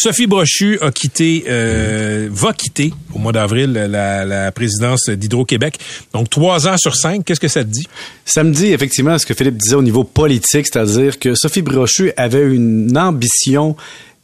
Sophie Brochu a quitté, euh, va quitter au mois d'avril la, présidence d'Hydro-Québec. Donc, trois ans sur cinq, qu'est-ce que ça te dit? Ça me dit effectivement ce que Philippe disait au niveau politique, c'est-à-dire que Sophie Brochu avait une ambition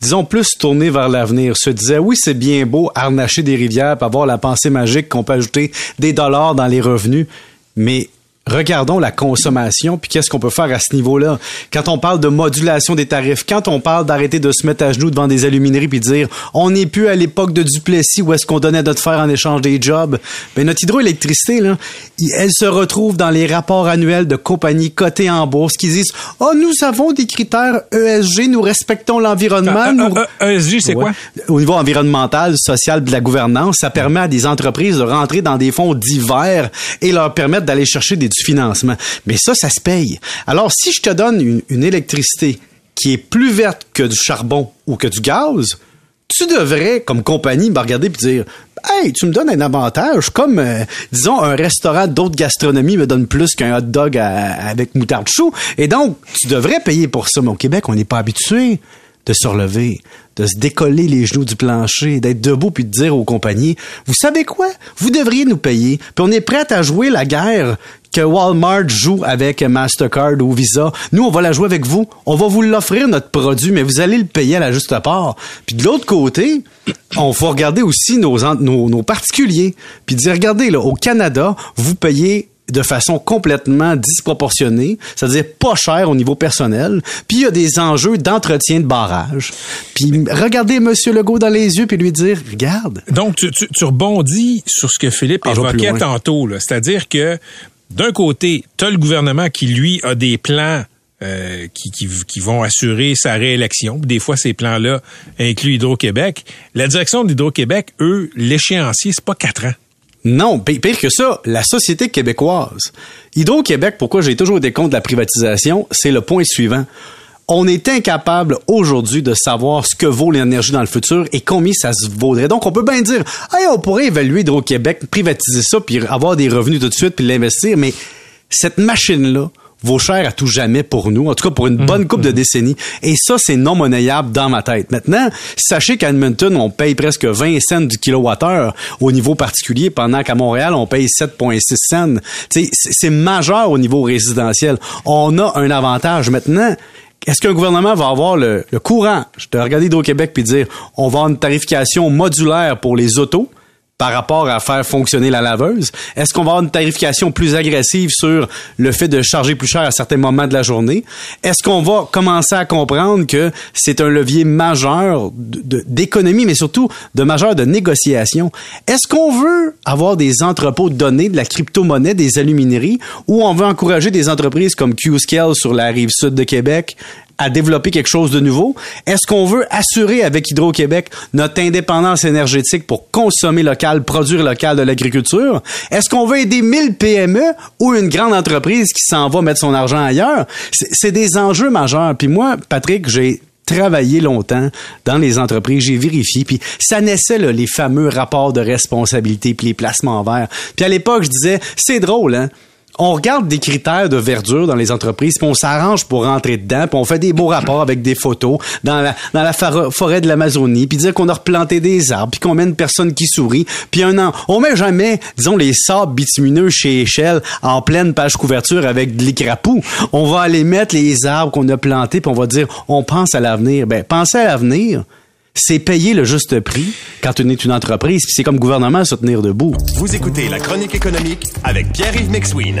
disons, plus tournée vers l'avenir, se disait, oui, c'est bien beau harnacher des rivières, avoir la pensée magique qu'on peut ajouter des dollars dans les revenus, mais regardons la consommation, puis qu'est-ce qu'on peut faire à ce niveau-là. Quand on parle de modulation des tarifs, quand on parle d'arrêter de se mettre à genoux devant des alumineries puis dire on n'est plus à l'époque de Duplessis où est-ce qu'on donnait notre fer en échange des jobs, ben notre hydroélectricité, là, elle se retrouve dans les rapports annuels de compagnies cotées en bourse qui disent oh nous avons des critères ESG, nous respectons l'environnement. ESG, c'est quoi? Au niveau environnemental, social, de la gouvernance, ça permet à des entreprises de rentrer dans des fonds divers et leur permettre d'aller chercher des financement. Mais ça, ça se paye. Alors, si je te donne une, électricité qui est plus verte que du charbon ou que du gaz, tu devrais, comme compagnie, me regarder et dire Hey, tu me donnes un avantage, comme, euh, disons, un restaurant d'autres gastronomies me donne plus qu'un hot dog avec moutarde chou. Et donc, tu devrais payer pour ça. Mais au Québec, on n'est pas habitué de se relever, de se décoller les genoux du plancher, d'être debout puis de dire aux compagnies, vous savez quoi? Vous devriez nous payer. Puis on est prêt à jouer la guerre que Walmart joue avec Mastercard ou Visa. Nous, on va la jouer avec vous. On va vous l'offrir, notre produit, mais vous allez le payer à la juste part. Puis de l'autre côté, on faut regarder aussi nos, nos, nos particuliers. Puis dire, regardez, là, au Canada, vous payez de façon complètement disproportionnée, c'est-à-dire pas cher au niveau personnel. Puis il y a des enjeux d'entretien de barrage. Puis regardez Monsieur Legault dans les yeux puis lui dire, regarde. Donc tu, tu, rebondis sur ce que Philippe ah, évoquait tantôt, c'est-à-dire que d'un côté, tu le gouvernement qui, lui, a des plans euh, qui, qui, qui, vont assurer sa réélection. Des fois, ces plans-là incluent Hydro-Québec. La direction d'Hydro-Québec, eux, l'échéancier, c'est pas quatre ans. Non, pire que ça, la société québécoise. Hydro-Québec, pourquoi j'ai toujours été contre la privatisation, c'est le point suivant on est incapable aujourd'hui de savoir ce que vaut l'énergie dans le futur et combien ça se vaudrait. Donc, on peut bien dire, hey, on pourrait évaluer Hydro-Québec, privatiser ça, puis avoir des revenus tout de suite, puis l'investir, mais cette machine-là, vaut cher à tout jamais pour nous, en tout cas pour une bonne coupe de mm-hmm. décennies. Et ça, c'est non monnayable dans ma tête. Maintenant, sachez qu'à Edmonton, on paye presque 20 cents du kilowattheure au niveau particulier, pendant qu'à Montréal, on paye 7,6 cents. C'est majeur au niveau résidentiel. On a un avantage. Maintenant, est-ce qu'un gouvernement va avoir le, courant de regarder Hydro-Québec puis dire on va avoir une tarification modulaire pour les autos? Par rapport à faire fonctionner la laveuse? Est-ce qu'on va avoir une tarification plus agressive sur le fait de charger plus cher à certains moments de la journée? Est-ce qu'on va commencer à comprendre que c'est un levier majeur d'économie, mais surtout de majeur de négociation? Est-ce qu'on veut avoir des entrepôts de données, de la crypto-monnaie, des alumineries, ou on veut encourager des entreprises comme Qscale sur la rive sud de Québec, à développer quelque chose de nouveau? Est-ce qu'on veut assurer avec Hydro-Québec notre indépendance énergétique pour consommer local, produire local de l'agriculture? Est-ce qu'on veut aider 1000 PME ou une grande entreprise qui s'en va mettre son argent ailleurs? C'est des enjeux majeurs. Puis moi, Patrick, j'ai travaillé longtemps dans les entreprises, j'ai vérifié, puis ça naissait là, les fameux rapports de responsabilité puis les placements verts. Puis à l'époque, je disais, c'est drôle, hein? On regarde des critères de verdure dans les entreprises, puis on s'arrange pour rentrer dedans, puis on fait des beaux rapports avec des photos dans la, forêt de l'Amazonie, puis dire qu'on a replanté des arbres, puis qu'on met une personne qui sourit, puis un an, on met jamais, disons, les sables bitumineux chez Échelle en pleine page couverture avec de l'écrapou. On va aller mettre les arbres qu'on a plantés, puis on va dire, on pense à l'avenir. Ben, penser à l'avenir, c'est payer le juste prix quand on est une entreprise, puis c'est comme gouvernement se tenir debout. Vous écoutez La Chronique économique avec Pierre-Yves McSween.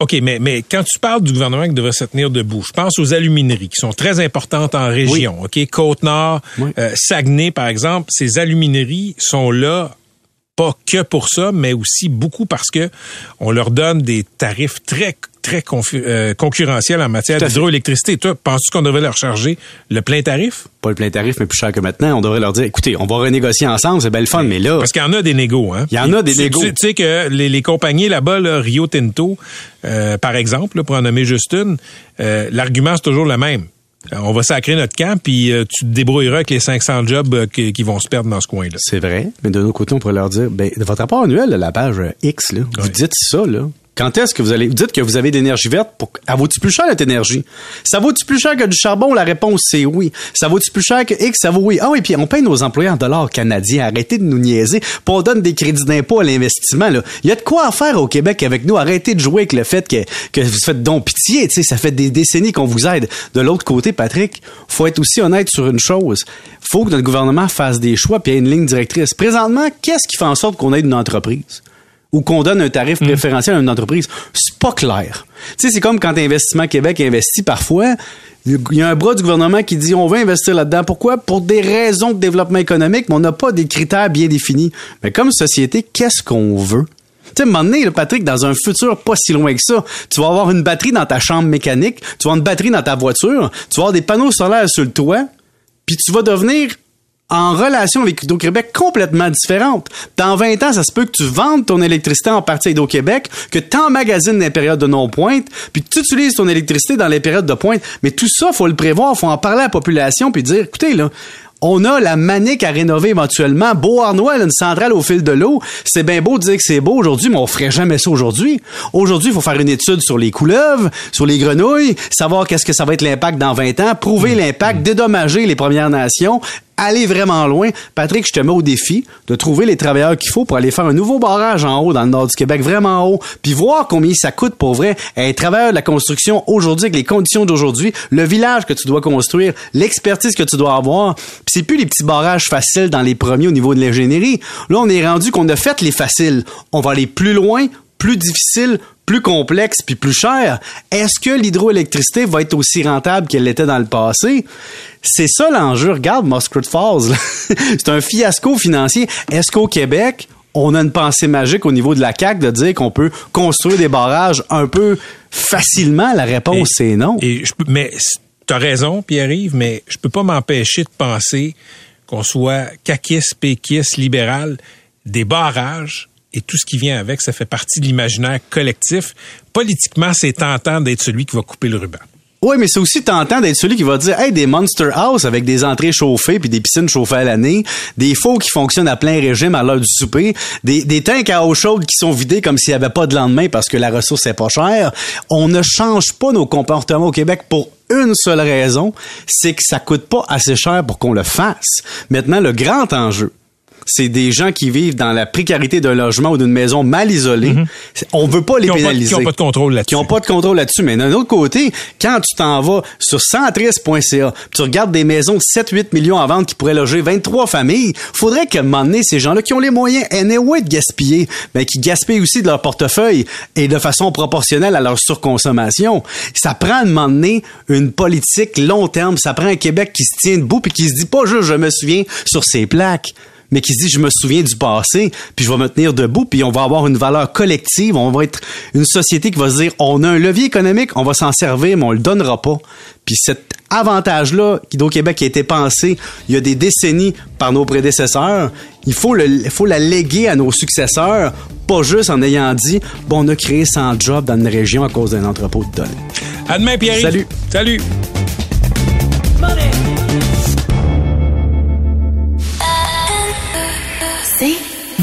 OK, mais, mais quand tu parles du gouvernement qui devrait se tenir debout, je pense aux alumineries qui sont très importantes en région. OK, Côte-Nord, euh, Saguenay, par exemple, ces alumineries sont là pas que pour ça, mais aussi beaucoup parce que on leur donne des tarifs très très euh, concurrentiels en matière d'hydroélectricité. Toi, penses-tu qu'on devrait leur charger le plein tarif? Pas le plein tarif, mais plus cher que maintenant. On devrait leur dire, écoutez, on va renégocier ensemble, c'est belle fun, mais là... Parce qu'il y en a des négos, hein? Il y en a des négos. Tu, sais que les, compagnies là-bas, Rio Tinto, euh, par exemple, pour en nommer juste une, euh, l'argument, c'est toujours le même on va sacrer notre camp, puis euh, tu te débrouilleras avec les 500 jobs euh, qui, vont se perdre dans ce coin-là. C'est vrai, mais de l'autre côté, on pourrait leur dire, ben, votre rapport annuel, la page X, là, vous dites ça, là, quand est-ce que vous allez, vous dites que vous avez de l'énergie verte pour, elle vaut-tu plus cher, cette énergie? Ça vaut-tu plus cher que du charbon? La réponse, c'est oui. Ça vaut-tu plus cher que X? Ça vaut oui. Ah oui, puis on paye nos employés en dollars canadiens. Arrêtez de nous niaiser. Puis on donne des crédits d'impôt à l'investissement. Il y a de quoi faire au Québec avec nous. Arrêtez de jouer avec le fait que, vous faites donc pitié, tu sais. Ça fait des décennies qu'on vous aide. De l'autre côté, Patrick, faut être aussi honnête sur une chose. Faut que notre gouvernement fasse des choix puis il y a une ligne directrice. Présentement, qu'est-ce qui fait en sorte qu'on aide une entreprise? Ou qu'on donne un tarif mm. préférentiel à une entreprise. C'est pas clair. Tu sais, c'est comme quand Investissement Québec investit parfois. Il y a un bras du gouvernement qui dit on veut investir là-dedans. Pourquoi? Pour des raisons de développement économique, mais on n'a pas des critères bien définis. Mais comme société, qu'est-ce qu'on veut? Tu sais, à un moment donné, Patrick, dans un futur pas si loin que ça, tu vas avoir une batterie dans ta chambre mécanique, tu vas avoir une batterie dans ta voiture, tu vas avoir des panneaux solaires sur le toit, puis tu vas devenir en relation avec Hydro-Québec complètement différente. Dans 20 ans, ça se peut que tu vendes ton électricité en partie à Hydro-Québec, que tu emmagasines les périodes de non-pointe, puis que tu utilises ton électricité dans les périodes de pointe. Mais tout ça, faut le prévoir, faut en parler à la population, puis dire, écoutez, là, on a la manique à rénover éventuellement. Beauharnois, une centrale au fil de l'eau. C'est bien beau de dire que c'est beau aujourd'hui, mais on ferait jamais ça aujourd'hui. Aujourd'hui, il faut faire une étude sur les couleuvres, sur les grenouilles, savoir qu'est-ce que ça va être l'impact dans 20 ans, prouver mmh. l'impact, dédommager les Premières Nations, aller vraiment loin. Patrick, je te mets au défi de trouver les travailleurs qu'il faut pour aller faire un nouveau barrage en haut dans le nord du Québec, vraiment haut, puis voir combien ça coûte pour vrai un travailleur de la construction aujourd'hui avec les conditions d'aujourd'hui, le village que tu dois construire, l'expertise que tu dois avoir. Puis c'est plus les petits barrages faciles dans les premiers au niveau de l'ingénierie. Là, on est rendu qu'on a fait les faciles. On va aller plus loin, plus difficile, plus complexe puis plus cher. Est-ce que l'hydroélectricité va être aussi rentable qu'elle l'était dans le passé? C'est ça l'enjeu. Regarde Muscat Falls. C'est un fiasco financier. Est-ce qu'au Québec, on a une pensée magique au niveau de la CAQ de dire qu'on peut construire des barrages un peu facilement? La réponse, c'est non. Et je mais tu as raison, Pierre-Yves, mais je peux pas m'empêcher de penser qu'on soit caquiste, péquiste, libéral, des barrages et tout ce qui vient avec, ça fait partie de l'imaginaire collectif. Politiquement, c'est tentant d'être celui qui va couper le ruban. Oui, mais c'est aussi tentant d'être celui qui va dire hey des Monster House avec des entrées chauffées puis des piscines chauffées à l'année, des faux qui fonctionnent à plein régime à l'heure du souper, des, tanks à eau chaude qui sont vidés comme s'il n'y avait pas de lendemain parce que la ressource est pas chère. On ne change pas nos comportements au Québec pour une seule raison, c'est que ça coûte pas assez cher pour qu'on le fasse. Maintenant, le grand enjeu, c'est des gens qui vivent dans la précarité d'un logement ou d'une maison mal isolée. Mhm. On veut pas les pénaliser. qui n'ont pas de contrôle là-dessus. Qui n'ont pas de contrôle là-dessus. Mais d'un autre côté, quand tu t'en vas sur centris.ca, tu regardes des maisons de 7-8 millions à vendre qui pourraient loger 23 familles, faudrait qu'à un moment donné, ces gens-là qui ont les moyens, anyway, de gaspiller, mais qui gaspillent aussi de leur portefeuille et de façon proportionnelle à leur surconsommation. Ça prend à un moment donné une politique long terme. Ça prend un Québec qui se tient debout puis qui se dit pas juste je me souviens sur ses plaques mais qui se dit je me souviens du passé, puis je vais me tenir debout, puis on va avoir une valeur collective, on va être une société qui va se dire on a un levier économique, on va s'en servir, mais on le donnera pas. Puis cet avantage-là qui au Québec a été pensé il y a des décennies par nos prédécesseurs, il faut, le, il faut la léguer à nos successeurs, pas juste en ayant dit bon on a créé 100 jobs dans une région à cause d'un entrepôt de données. À demain Pierre. Salut. Salut.